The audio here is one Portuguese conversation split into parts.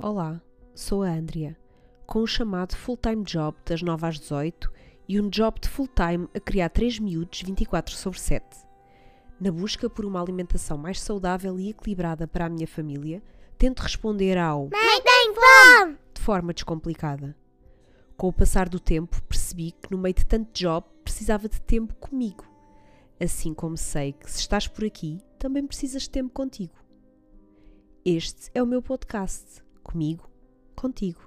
Olá, sou a Andrea, com um chamado full-time job das 9 às 18 e um job de full-time a criar 3 miúdos 24 sobre 7. Na busca por uma alimentação mais saudável e equilibrada para a minha família, tento responder ao Mãe tem fome! de forma descomplicada. Com o passar do tempo, percebi que no meio de tanto job precisava de tempo comigo. Assim como sei que se estás por aqui, também precisas de tempo contigo. Este é o meu podcast. Comigo, contigo.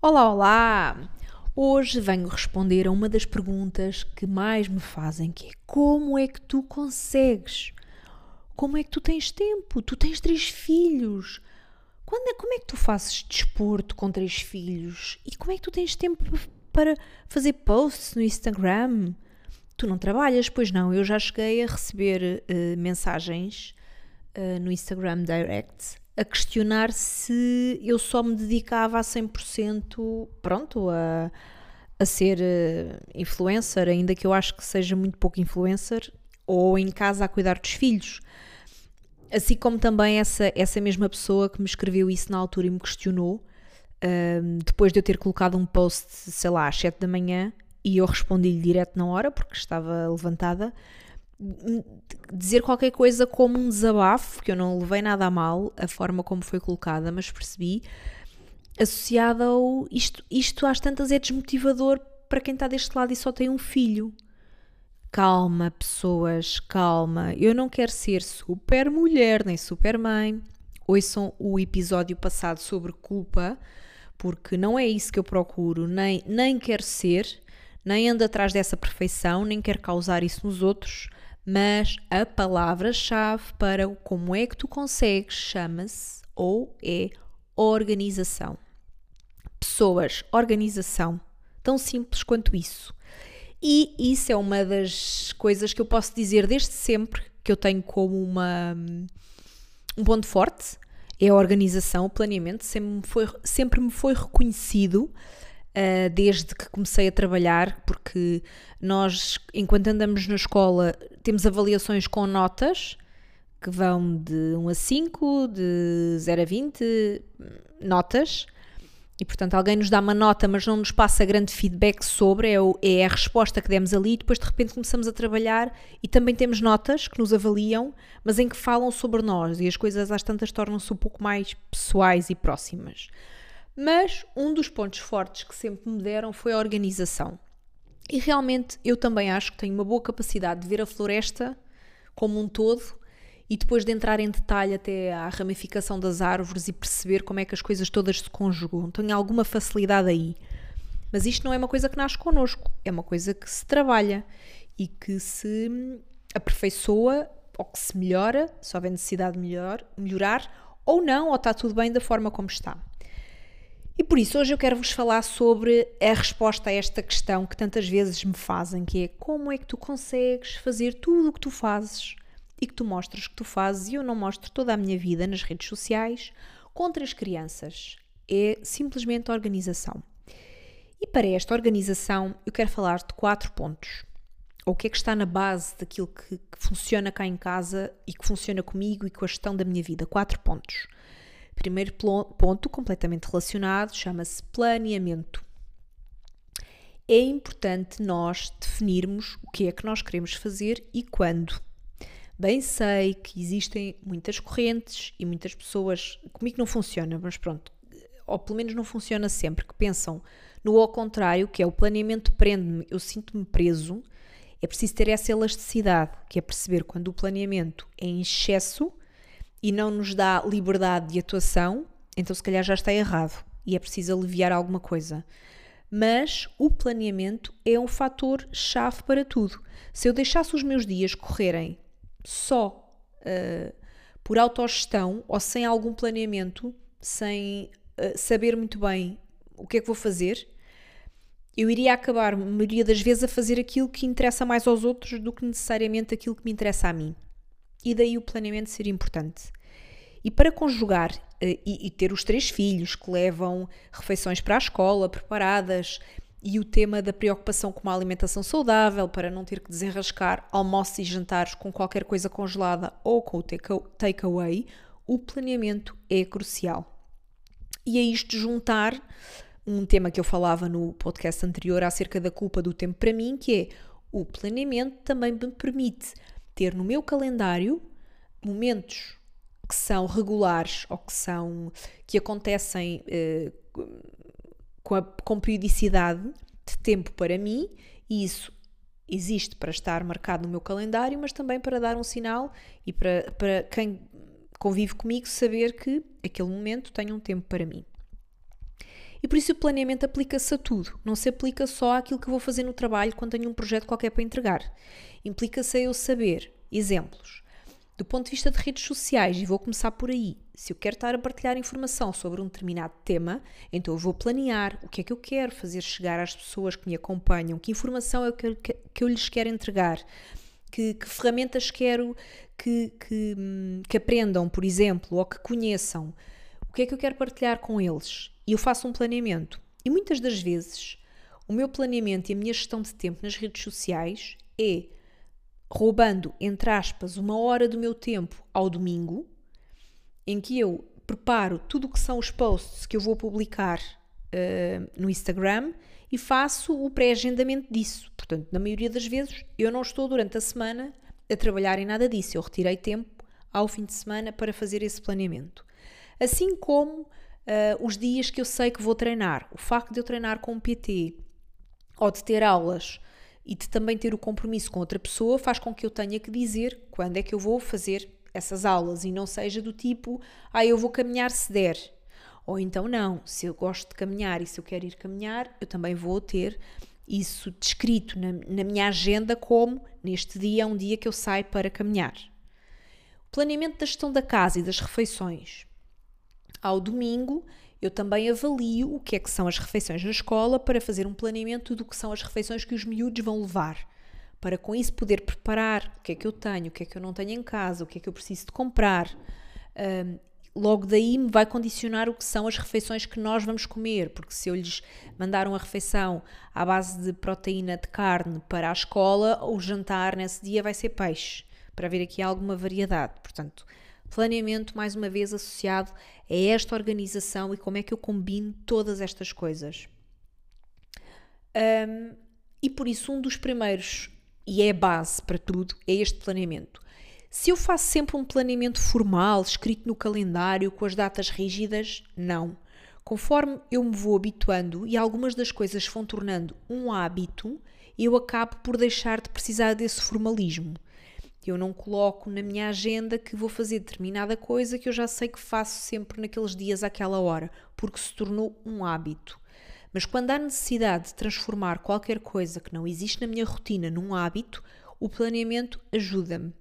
Olá, olá! Hoje venho responder a uma das perguntas que mais me fazem, que é como é que tu consegues? Como é que tu tens tempo? Tu tens três filhos. Quando é, como é que tu fazes desporto com três filhos? E como é que tu tens tempo para fazer posts no Instagram? Tu não trabalhas, pois não? Eu já cheguei a receber uh, mensagens uh, no Instagram Direct a questionar se eu só me dedicava a 100% pronto, a, a ser uh, influencer, ainda que eu acho que seja muito pouco influencer, ou em casa a cuidar dos filhos. Assim como também essa, essa mesma pessoa que me escreveu isso na altura e me questionou, uh, depois de eu ter colocado um post, sei lá, às 7 da manhã, e eu respondi-lhe direto na hora, porque estava levantada, dizer qualquer coisa como um desabafo, que eu não levei nada a mal, a forma como foi colocada, mas percebi, associada ao isto, isto às tantas é desmotivador para quem está deste lado e só tem um filho. Calma, pessoas, calma. Eu não quero ser super mulher nem super mãe. Ouçam o episódio passado sobre culpa, porque não é isso que eu procuro, nem, nem quero ser, nem ando atrás dessa perfeição, nem quero causar isso nos outros mas a palavra-chave para como é que tu consegues chama-se ou é organização. Pessoas, organização, tão simples quanto isso. E isso é uma das coisas que eu posso dizer desde sempre que eu tenho como uma, um ponto forte, é a organização, o planeamento, sempre foi, sempre me foi reconhecido uh, desde que comecei a trabalhar, porque nós, enquanto andamos na escola, temos avaliações com notas que vão de 1 a 5, de 0 a 20 notas. E portanto, alguém nos dá uma nota, mas não nos passa grande feedback sobre, é, o, é a resposta que demos ali, e depois de repente começamos a trabalhar e também temos notas que nos avaliam, mas em que falam sobre nós, e as coisas às tantas tornam-se um pouco mais pessoais e próximas. Mas um dos pontos fortes que sempre me deram foi a organização. E realmente eu também acho que tenho uma boa capacidade de ver a floresta como um todo e depois de entrar em detalhe até à ramificação das árvores e perceber como é que as coisas todas se conjugam. Tenho alguma facilidade aí. Mas isto não é uma coisa que nasce connosco, é uma coisa que se trabalha e que se aperfeiçoa ou que se melhora, se houver necessidade de melhor, melhorar, ou não, ou está tudo bem da forma como está. E por isso hoje eu quero vos falar sobre a resposta a esta questão que tantas vezes me fazem, que é como é que tu consegues fazer tudo o que tu fazes e que tu mostras que tu fazes e eu não mostro toda a minha vida nas redes sociais contra as crianças. É simplesmente organização. E para esta organização eu quero falar de quatro pontos. O que é que está na base daquilo que, que funciona cá em casa e que funciona comigo e com a gestão da minha vida. Quatro pontos. Primeiro ponto, completamente relacionado, chama-se planeamento. É importante nós definirmos o que é que nós queremos fazer e quando. Bem sei que existem muitas correntes e muitas pessoas, comigo não funciona, mas pronto, ou pelo menos não funciona sempre, que pensam no ao contrário, que é o planeamento prende-me, eu sinto-me preso. É preciso ter essa elasticidade, que é perceber quando o planeamento é em excesso e não nos dá liberdade de atuação, então se calhar já está errado e é preciso aliviar alguma coisa. Mas o planeamento é um fator chave para tudo. Se eu deixasse os meus dias correrem só uh, por autogestão ou sem algum planeamento, sem uh, saber muito bem o que é que vou fazer, eu iria acabar, a maioria das vezes, a fazer aquilo que interessa mais aos outros do que necessariamente aquilo que me interessa a mim e daí o planeamento ser importante. E para conjugar uh, e, e, ter os três filhos que levam refeições para a escola preparadas e o tema da preocupação com uma alimentação saudável, para não ter que desenrascar almoços e jantares com qualquer coisa congelada ou com o takeaway, o planeamento é crucial. E a isto juntar um tema que eu falava no podcast anterior acerca da culpa do tempo para mim, que é o planeamento também me permite ter no meu calendário momentos que são regulares ou que são que acontecem eh, com, a, com periodicidade de tempo para mim e isso existe para estar marcado no meu calendário, mas também para dar um sinal e para, para quem convive comigo saber que aquele momento tem um tempo para mim. E por isso o planeamento aplica-se a tudo, não se aplica só àquilo que vou fazer no trabalho quando tenho um projeto qualquer para entregar. Implica-se a eu saber, exemplos, do ponto de vista de redes sociais, e vou começar por aí. Se eu quero estar a partilhar informação sobre um determinado tema, então eu vou planear o que é que eu quero fazer chegar às pessoas que me acompanham, que informação é que, que, que eu lhes quero entregar, que, que ferramentas quero que, que, hum, que aprendam, por exemplo, ou que conheçam, o que é que eu quero partilhar com eles. E eu faço um planeamento. E muitas das vezes, o meu planeamento e a minha gestão de tempo nas redes sociais é roubando, entre aspas, uma hora do meu tempo ao domingo, em que eu preparo tudo o que são os posts que eu vou publicar uh, no Instagram e faço o pré-agendamento disso. Portanto, na maioria das vezes, eu não estou durante a semana a trabalhar em nada disso. Eu retirei tempo ao fim de semana para fazer esse planeamento. Assim como uh, os dias que eu sei que vou treinar. O facto de eu treinar com um PT ou de ter aulas e de também ter o compromisso com outra pessoa faz com que eu tenha que dizer quando é que eu vou fazer essas aulas e não seja do tipo, ah, eu vou caminhar se der. Ou então não, se eu gosto de caminhar e se eu quero ir caminhar, eu também vou ter isso descrito na, na minha agenda como neste dia é um dia que eu saio para caminhar. O planeamento da gestão da casa e das refeições. Ao domingo, eu também avalio o que é que são as refeições na escola para fazer um planeamento do que são as refeições que os miúdos vão levar. Para com isso poder preparar o que é que eu tenho, o que é que eu não tenho em casa, o que é que eu preciso de comprar. Um, logo daí me vai condicionar o que são as refeições que nós vamos comer, porque se eu lhes mandar uma refeição à base de proteína de carne para a escola, o jantar nesse dia vai ser peixe, para haver aqui alguma variedade. Portanto, Planeamento, mais uma vez, associado a esta organização e como é que eu combino todas estas coisas. Um, e por isso, um dos primeiros, e é a base para tudo, é este planeamento. Se eu faço sempre um planeamento formal, escrito no calendário, com as datas rígidas, não. Conforme eu me vou habituando e algumas das coisas vão tornando um hábito, eu acabo por deixar de precisar desse formalismo. Eu não coloco na minha agenda que vou fazer determinada coisa que eu já sei que faço sempre naqueles dias àquela hora, porque se tornou um hábito. Mas quando há necessidade de transformar qualquer coisa que não existe na minha rotina num hábito, o planeamento ajuda-me.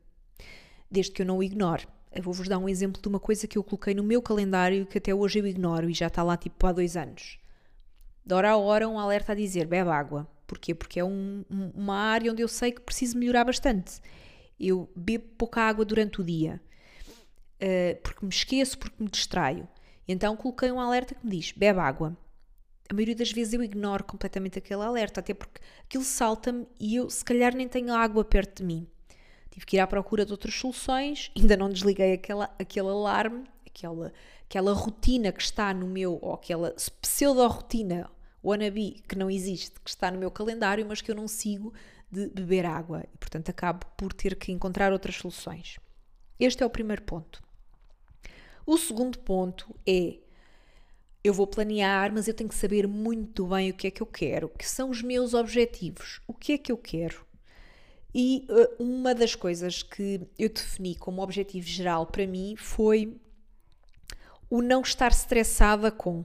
Desde que eu não o ignore. Eu vou-vos dar um exemplo de uma coisa que eu coloquei no meu calendário que até hoje eu ignoro e já está lá tipo há dois anos. De hora a hora um alerta a dizer bebe água. Porquê? Porque é um, uma área onde eu sei que preciso melhorar bastante eu bebo pouca água durante o dia, uh, porque me esqueço, porque me distraio. Então coloquei um alerta que me diz: bebe água. A maioria das vezes eu ignoro completamente aquele alerta, até porque aquilo salta-me e eu, se calhar, nem tenho água perto de mim. Tive que ir à procura de outras soluções, ainda não desliguei aquela, aquele alarme, aquela, aquela rotina que está no meu, ou aquela pseudo-rotina wannabe que não existe, que está no meu calendário, mas que eu não sigo de beber água e, portanto, acabo por ter que encontrar outras soluções. Este é o primeiro ponto. O segundo ponto é eu vou planear, mas eu tenho que saber muito bem o que é que eu quero, que são os meus objetivos, o que é que eu quero. E uh, uma das coisas que eu defini como objetivo geral para mim foi o não estar estressada com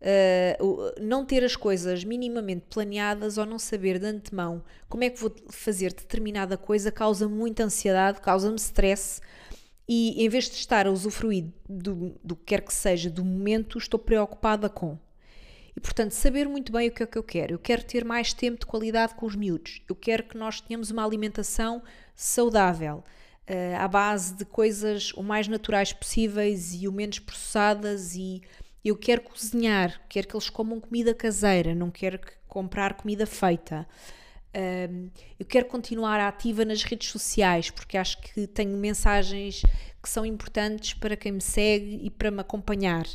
uh, não ter as coisas minimamente planeadas ou não saber de antemão como é que vou fazer determinada coisa causa muita ansiedade, causa-me stress e em vez de estar a usufruir do, do que quer que seja do momento, estou preocupada com. E portanto, saber muito bem o que é que eu quero. Eu quero ter mais tempo de qualidade com os miúdos. Eu quero que nós tenhamos uma alimentação saudável, uh, à base de coisas o mais naturais possíveis e o menos processadas e eu quero cozinhar, quero que eles comam comida caseira, não quero que comprar comida feita. Um, eu quero continuar ativa nas redes sociais porque acho que tenho mensagens que são importantes para quem me segue e para me acompanhar.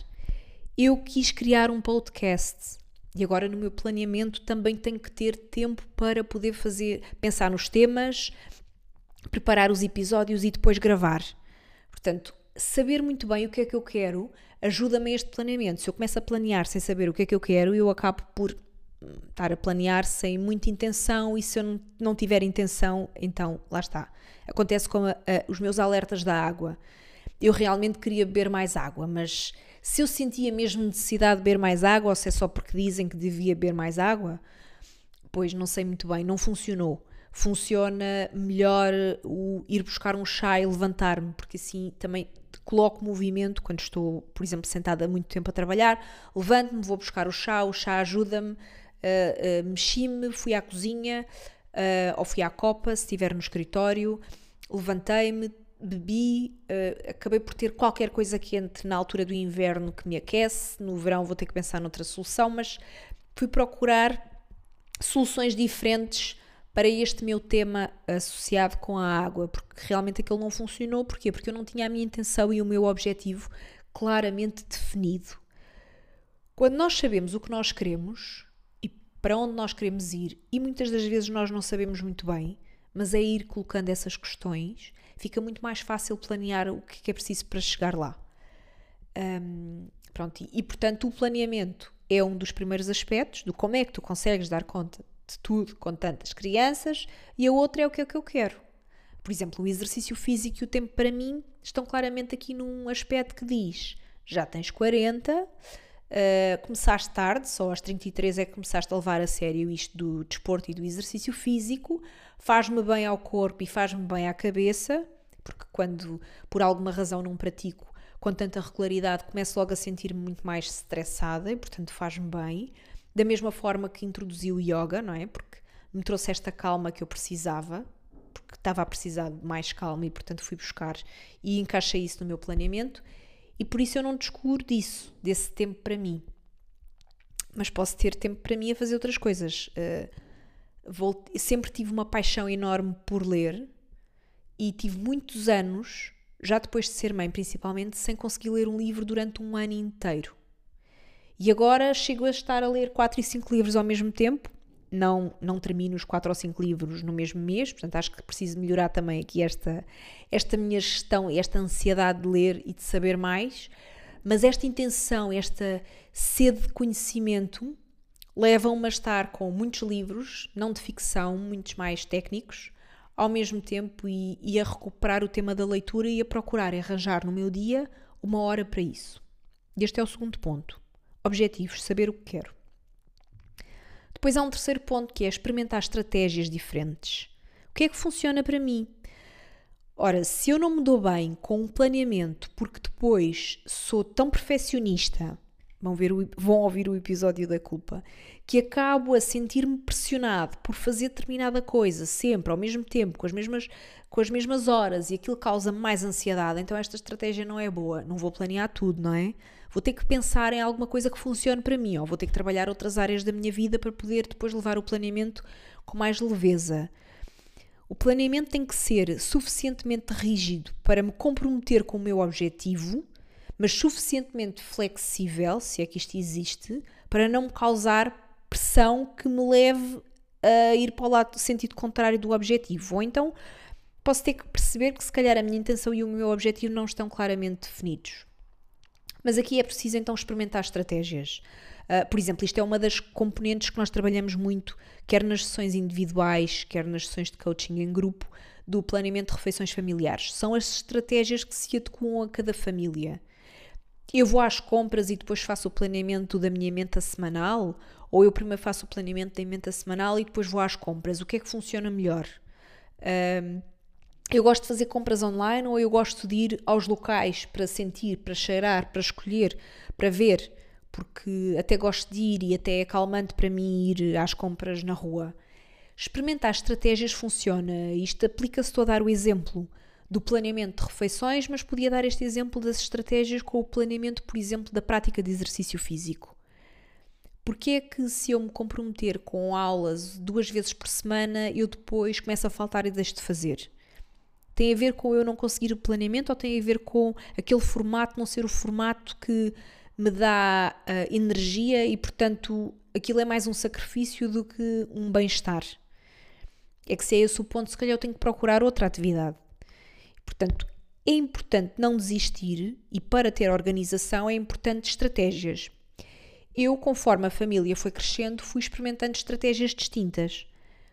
Eu quis criar um podcast e agora no meu planeamento também tenho que ter tempo para poder fazer, pensar nos temas, preparar os episódios e depois gravar. Portanto, saber muito bem o que é que eu quero ajuda-me este planeamento. Se eu começo a planear sem saber o que é que eu quero, eu acabo por estar a planear sem muita intenção e se eu não tiver intenção, então lá está. Acontece com a, a, os meus alertas da água. Eu realmente queria beber mais água, mas se eu sentia mesmo necessidade de beber mais água ou se é só porque dizem que devia beber mais água, pois não sei muito bem, não funcionou. Funciona melhor o ir buscar um chá e levantar-me, porque assim também coloco movimento quando estou, por exemplo, sentada muito tempo a trabalhar, levanto-me, vou buscar o chá, o chá ajuda-me uh, uh, mexi-me, fui à cozinha uh, ou fui à copa, se estiver no escritório, levantei-me, bebi, acabei por ter qualquer coisa quente na altura do inverno que me aquece, no verão vou ter que pensar noutra solução, mas fui procurar soluções diferentes para este meu tema associado com a água, porque realmente aquilo não funcionou. Porquê? Porque eu não tinha a minha intenção e o meu objetivo claramente definido. Quando nós sabemos o que nós queremos, para onde nós queremos ir e muitas das vezes nós não sabemos muito bem, mas é ir colocando essas questões, fica muito mais fácil planear o que é preciso para chegar lá. Um, pronto, e, e portanto o planeamento é um dos primeiros aspectos do como é que tu consegues dar conta de tudo com tantas crianças e a outra é o que é que eu quero. Por exemplo, o exercício físico e o tempo para mim estão claramente aqui num aspecto que diz já tens 40, Uh, começaste tarde, só aos 33 é que começaste a levar a sério isto do desporto e do exercício físico. Faz-me bem ao corpo e faz-me bem à cabeça, porque quando por alguma razão não pratico com tanta regularidade, começo logo a sentir-me muito mais estressada e, portanto, faz-me bem. Da mesma forma que introduzi o yoga, não é? Porque me trouxe esta calma que eu precisava, porque estava a precisar de mais calma e, portanto, fui buscar e encaixei isso no meu planeamento e por isso eu não descuro disso, desse tempo para mim. Mas posso ter tempo para mim a fazer outras coisas. Uh, vou, sempre tive uma paixão enorme por ler e tive muitos anos, já depois de ser mãe principalmente, sem conseguir ler um livro durante um ano inteiro. E agora chego a estar a ler 4 e 5 livros ao mesmo tempo não, não termino os quatro ou cinco livros no mesmo mês, portanto acho que preciso melhorar também aqui esta, esta minha gestão, esta ansiedade de ler e de saber mais, mas esta intenção, esta sede de conhecimento levam-me a estar com muitos livros, não de ficção, muitos mais técnicos, ao mesmo tempo e, e a recuperar o tema da leitura e a procurar arranjar no meu dia uma hora para isso. Este é o segundo ponto. Objetivos, saber o que quero. Depois há um terceiro ponto que é experimentar estratégias diferentes. O que é que funciona para mim? Ora, se eu não me dou bem com um planeamento porque depois sou tão perfeccionista, vão, ver o, vão ouvir o episódio da culpa, que acabo a sentir-me pressionado por fazer determinada coisa sempre, ao mesmo tempo, com as mesmas, com as mesmas horas e aquilo causa-me mais ansiedade, então esta estratégia não é boa. Não vou planear tudo, não é? vou ter que pensar em alguma coisa que funcione para mim, ou vou ter que trabalhar outras áreas da minha vida para poder depois levar o planeamento com mais leveza. O planeamento tem que ser suficientemente rígido para me comprometer com o meu objetivo, mas suficientemente flexível, se é que isto existe, para não me causar pressão que me leve a ir para o lado sentido contrário do objetivo. Ou então posso ter que perceber que se calhar a minha intenção e o meu objetivo não estão claramente definidos. Mas aqui é preciso então experimentar estratégias. Uh, por exemplo, isto é uma das componentes que nós trabalhamos muito, quer nas sessões individuais, quer nas sessões de coaching em grupo, do planeamento de refeições familiares. São as estratégias que se adequam a cada família. Eu vou às compras e depois faço o planeamento da minha menta semanal, ou eu primeiro faço o planeamento da menta semanal e depois vou às compras. O que é que funciona melhor? Uh, eu gosto de fazer compras online ou eu gosto de ir aos locais para sentir, para cheirar, para escolher, para ver, porque até gosto de ir e até é calmante para mim ir às compras na rua. Experimentar estratégias funciona. Isto aplica-se a dar o exemplo do planeamento de refeições, mas podia dar este exemplo das estratégias com o planeamento, por exemplo, da prática de exercício físico. Porque é que se eu me comprometer com aulas duas vezes por semana, eu depois começo a faltar e deixo de fazer? Tem a ver com eu não conseguir o planeamento ou tem a ver com aquele formato não ser o formato que me dá uh, energia e, portanto, aquilo é mais um sacrifício do que um bem-estar? É que se é esse o ponto, se calhar eu tenho que procurar outra atividade. Portanto, é importante não desistir e para ter organização é importante estratégias. Eu, conforme a família foi crescendo, fui experimentando estratégias distintas.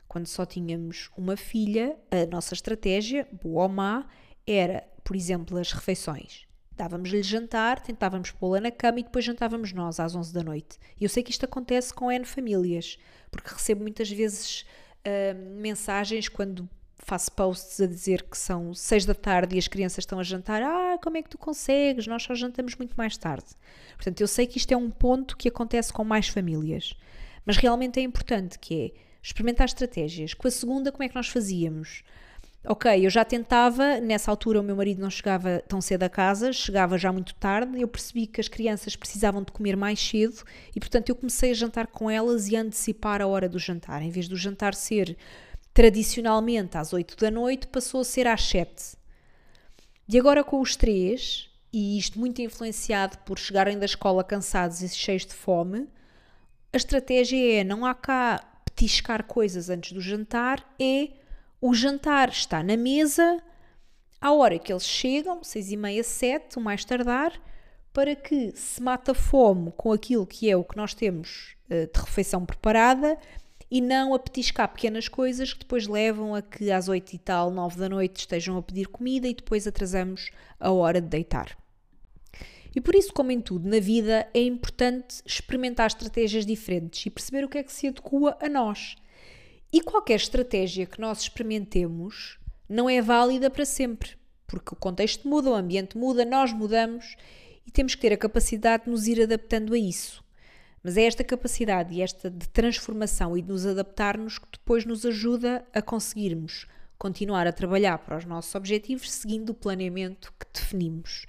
Quando só tínhamos uma filha, a nossa estratégia, boa ou má, era, por exemplo, as refeições. Dávamos-lhe jantar, tentávamos pô-la na cama e depois jantávamos nós às 11 da noite. E eu sei que isto acontece com N famílias, porque recebo muitas vezes uh, mensagens quando faço posts a dizer que são seis da tarde e as crianças estão a jantar. Ah, como é que tu consegues? Nós só jantamos muito mais tarde. Portanto, eu sei que isto é um ponto que acontece com mais famílias. Mas realmente é importante que é experimentar estratégias. Com a segunda, como é que nós fazíamos? Ok, eu já tentava, nessa altura o meu marido não chegava tão cedo a casa, chegava já muito tarde, eu percebi que as crianças precisavam de comer mais cedo e, portanto, eu comecei a jantar com elas e a antecipar a hora do jantar. Em vez do jantar ser tradicionalmente às 8 da noite, passou a ser às 7. E agora com os três, e isto muito influenciado por chegarem da escola cansados e cheios de fome, a estratégia é não há cá petiscar coisas antes do jantar, é o jantar está na mesa à hora que eles chegam, seis e meia, sete, o mais tardar, para que se mata fome com aquilo que é o que nós temos uh, de refeição preparada e não a petiscar pequenas coisas que depois levam a que às oito e tal, nove da noite estejam a pedir comida e depois atrasamos a hora de deitar. E por isso, como em tudo na vida, é importante experimentar estratégias diferentes e perceber o que é que se adequa a nós. E qualquer estratégia que nós experimentemos não é válida para sempre, porque o contexto muda, o ambiente muda, nós mudamos e temos que ter a capacidade de nos ir adaptando a isso. Mas é esta capacidade e esta de transformação e de nos adaptarmos que depois nos ajuda a conseguirmos continuar a trabalhar para os nossos objetivos seguindo o planeamento que definimos.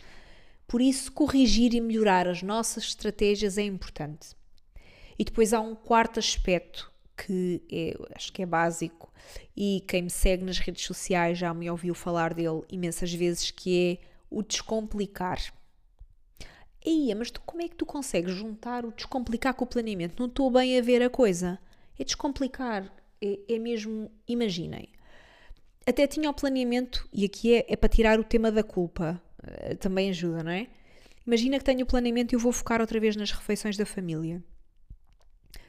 Por isso, corrigir e melhorar as nossas estratégias é importante. E depois há um quarto aspecto que é, acho que é básico e quem me segue nas redes sociais já me ouviu falar dele imensas vezes, que é o descomplicar. Eia, mas tu, como é que tu consegues juntar o descomplicar com o planeamento? Não estou bem a ver a coisa. É descomplicar. É, é mesmo, imaginem. Até tinha o planeamento, e aqui é, é para tirar o tema da culpa. Uh, também ajuda, não é? Imagina que tenho o planeamento e eu vou focar outra vez nas refeições da família.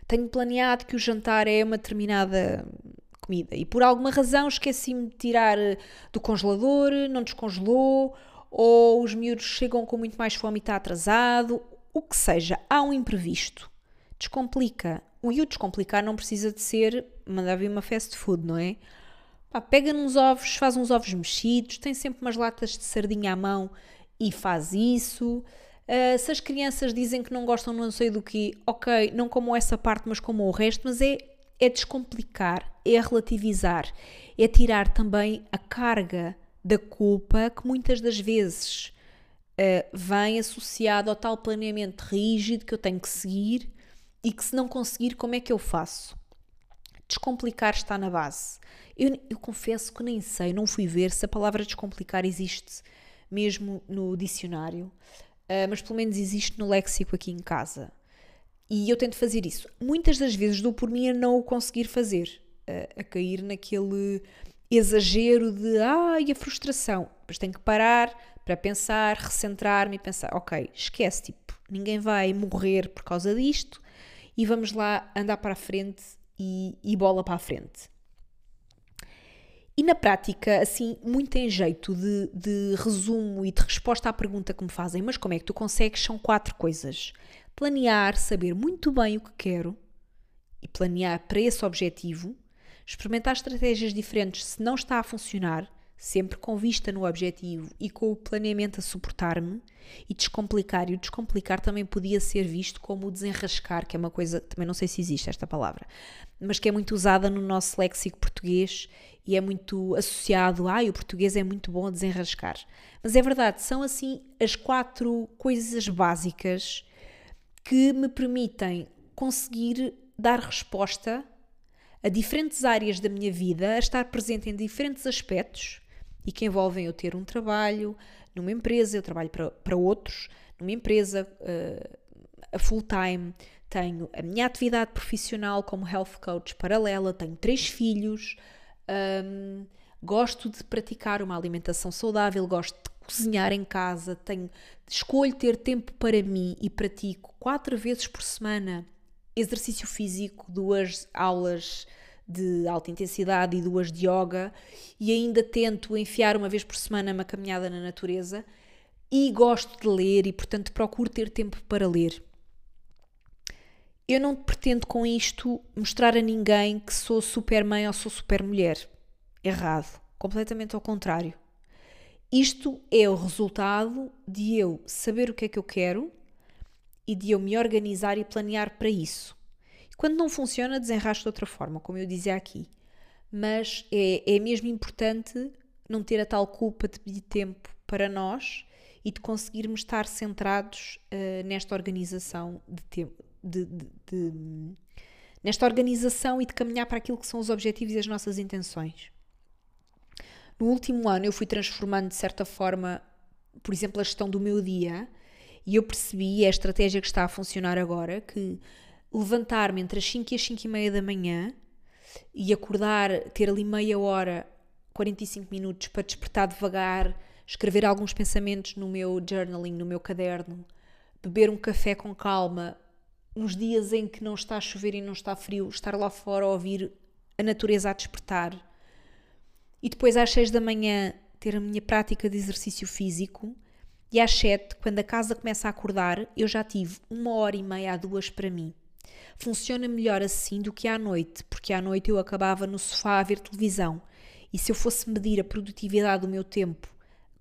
Tenho planeado que o jantar é uma determinada comida e por alguma razão esqueci-me de tirar eh, do congelador, não descongelou, ou os miúdos chegam com muito mais fome e está atrasado, o que seja, há um imprevisto. Descomplica. E o descomplicar não precisa de ser mandar vir uma fast food, não é? Pá, pega nos ovos, faz uns ovos mexidos, tem sempre umas latas de sardinha à mão e faz isso. Uh, se as crianças dizem que não gostam não sei do que, ok, não como essa parte, mas como o resto, mas é, é descomplicar, é relativizar, é tirar também a carga da culpa que muitas das vezes uh, vem associado ao tal planeamento rígido que eu tenho que seguir e que se não conseguir, como é que eu faço? Descomplicar está na base. Eu, eu confesso que nem sei, não fui ver se a palavra descomplicar existe mesmo no dicionário, uh, mas pelo menos existe no léxico aqui em casa. E eu tento fazer isso. Muitas das vezes dou por mim a não o conseguir fazer, uh, a cair naquele exagero de ai, a frustração. Depois tenho que parar para pensar, recentrar-me e pensar, ok, esquece, tipo, ninguém vai morrer por causa disto e vamos lá andar para a frente e, e bola para a frente. E na prática, assim, muito em jeito de, de resumo e de resposta à pergunta que me fazem, mas como é que tu consegues? São quatro coisas. Planear, saber muito bem o que quero e planear para esse objetivo experimentar estratégias diferentes se não está a funcionar, sempre com vista no objetivo e com o planeamento a suportar-me, e descomplicar. E o descomplicar também podia ser visto como o desenrascar, que é uma coisa, também não sei se existe esta palavra, mas que é muito usada no nosso léxico português e é muito associado, ah, o português é muito bom a desenrascar. Mas é verdade, são assim as quatro coisas básicas que me permitem conseguir dar resposta a diferentes áreas da minha vida, a estar presente em diferentes aspectos e que envolvem eu ter um trabalho numa empresa, eu trabalho para, para outros, numa empresa uh, a full time, tenho a minha atividade profissional como health coach paralela, tenho três filhos, um, gosto de praticar uma alimentação saudável, gosto de cozinhar em casa, tenho, escolho ter tempo para mim e pratico quatro vezes por semana exercício físico, duas aulas de alta intensidade e duas de yoga, e ainda tento enfiar uma vez por semana uma caminhada na natureza. E gosto de ler e, portanto, procuro ter tempo para ler. Eu não pretendo com isto mostrar a ninguém que sou super mãe ou sou super mulher. Errado. Completamente ao contrário. Isto é o resultado de eu saber o que é que eu quero e de eu me organizar e planear para isso. Quando não funciona, desenrasco de outra forma, como eu dizia aqui. Mas é, é mesmo importante não ter a tal culpa de pedir tempo para nós e de conseguirmos estar centrados uh, nesta organização de tempo. De, de, de, nesta organização e de caminhar para aquilo que são os objetivos e as nossas intenções. No último ano eu fui transformando de certa forma, por exemplo, a gestão do meu dia e eu percebi, é a estratégia que está a funcionar agora, que levantar-me entre as 5 e as 5 e meia da manhã e acordar, ter ali meia hora, 45 minutos para despertar devagar, escrever alguns pensamentos no meu journaling, no meu caderno, beber um café com calma, nos dias em que não está a chover e não está frio, estar lá fora a ouvir a natureza a despertar. E depois às 6 da manhã ter a minha prática de exercício físico. E às 7, quando a casa começa a acordar, eu já tive uma hora e meia a duas para mim. Funciona melhor assim do que à noite, porque à noite eu acabava no sofá a ver televisão. E se eu fosse medir a produtividade do meu tempo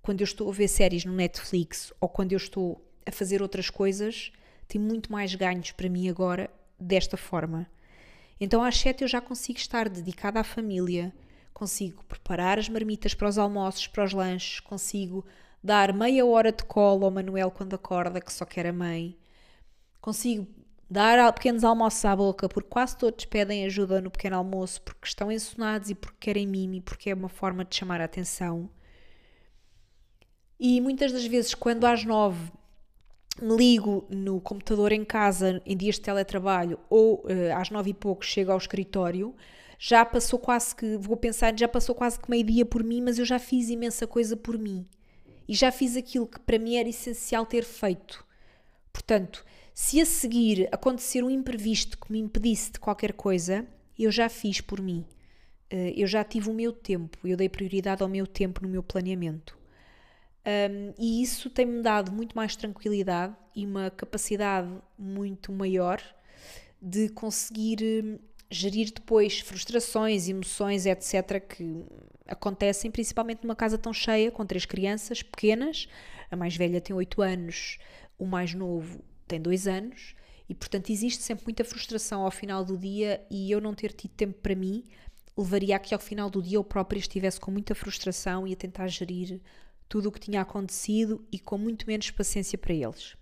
quando eu estou a ver séries no Netflix ou quando eu estou a fazer outras coisas, tem muito mais ganhos para mim agora desta forma. Então às sete eu já consigo estar dedicada à família, consigo preparar as marmitas para os almoços, para os lanches, consigo dar meia hora de colo ao Manuel quando acorda, que só quer a mãe, consigo dar pequenos almoços à boca, porque quase todos pedem ajuda no pequeno almoço porque estão ensonados e porque querem mimi, porque é uma forma de chamar a atenção. E muitas das vezes, quando às nove me ligo no computador em casa em dias de teletrabalho ou uh, às nove e pouco chego ao escritório, já passou quase que, vou pensar, já passou quase que meio dia por mim, mas eu já fiz imensa coisa por mim. E já fiz aquilo que para mim era essencial ter feito. Portanto, se a seguir acontecer um imprevisto que me impedisse de qualquer coisa, eu já fiz por mim. Eh, eu já tive o meu tempo, eu dei prioridade ao meu tempo no meu planeamento. Um, e isso tem-me dado muito mais tranquilidade e uma capacidade muito maior de conseguir hum, gerir depois frustrações, emoções, etc., que acontecem principalmente numa casa tão cheia, com três crianças pequenas. A mais velha tem 8 anos, o mais novo tem dois anos e, portanto, existe sempre muita frustração ao final do dia e eu não ter tido tempo para mim levaria a que ao final do dia eu própria estivesse com muita frustração e a tentar gerir tudo o que tinha acontecido e com muito menos paciência para eles.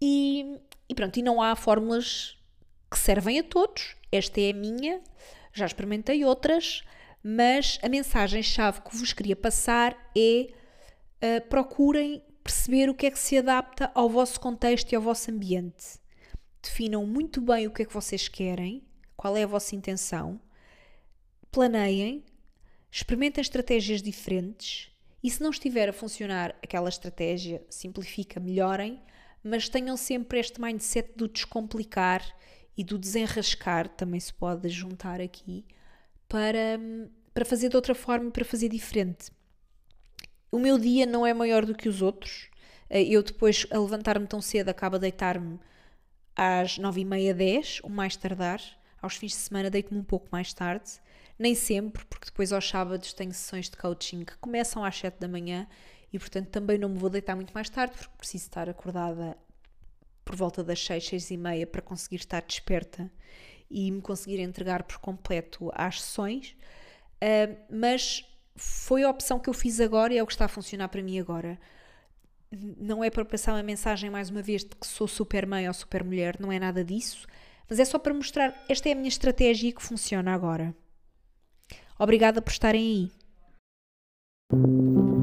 E, e pronto, e não há fórmulas que servem a todos. Esta é a minha, já experimentei outras, mas a mensagem-chave que vos queria passar é uh, procurem perceber o que é que se adapta ao vosso contexto e ao vosso ambiente. Definam muito bem o que é que vocês querem, qual é a vossa intenção, planeiem, experimentem estratégias diferentes e se não estiver a funcionar aquela estratégia, simplifica, melhorem, mas tenham sempre este mindset do descomplicar e do desenrascar, também se pode juntar aqui, para, para fazer de outra forma e para fazer diferente. O meu dia não é maior do que os outros. Eh, eu depois, a levantar-me tão cedo, acabo a deitar-me às nove e meia, dez, o mais tardar. Aos fins de semana deito-me um pouco mais tarde. Nem sempre, porque depois aos sábados tenho sessões de coaching que começam às sete da manhã e, portanto, também não me vou deitar muito mais tarde, porque preciso estar acordada por volta das seis, seis e meia para conseguir estar desperta e me conseguir entregar por completo às sessões. Uh, mas foi a opção que eu fiz agora e é o que está a funcionar para mim agora. não é para passar uma mensagem mais uma vez de que sou super mãe ou super mulher, não é nada disso, mas é só para mostrar esta é a minha estratégia que funciona agora. Obrigada por estarem aí.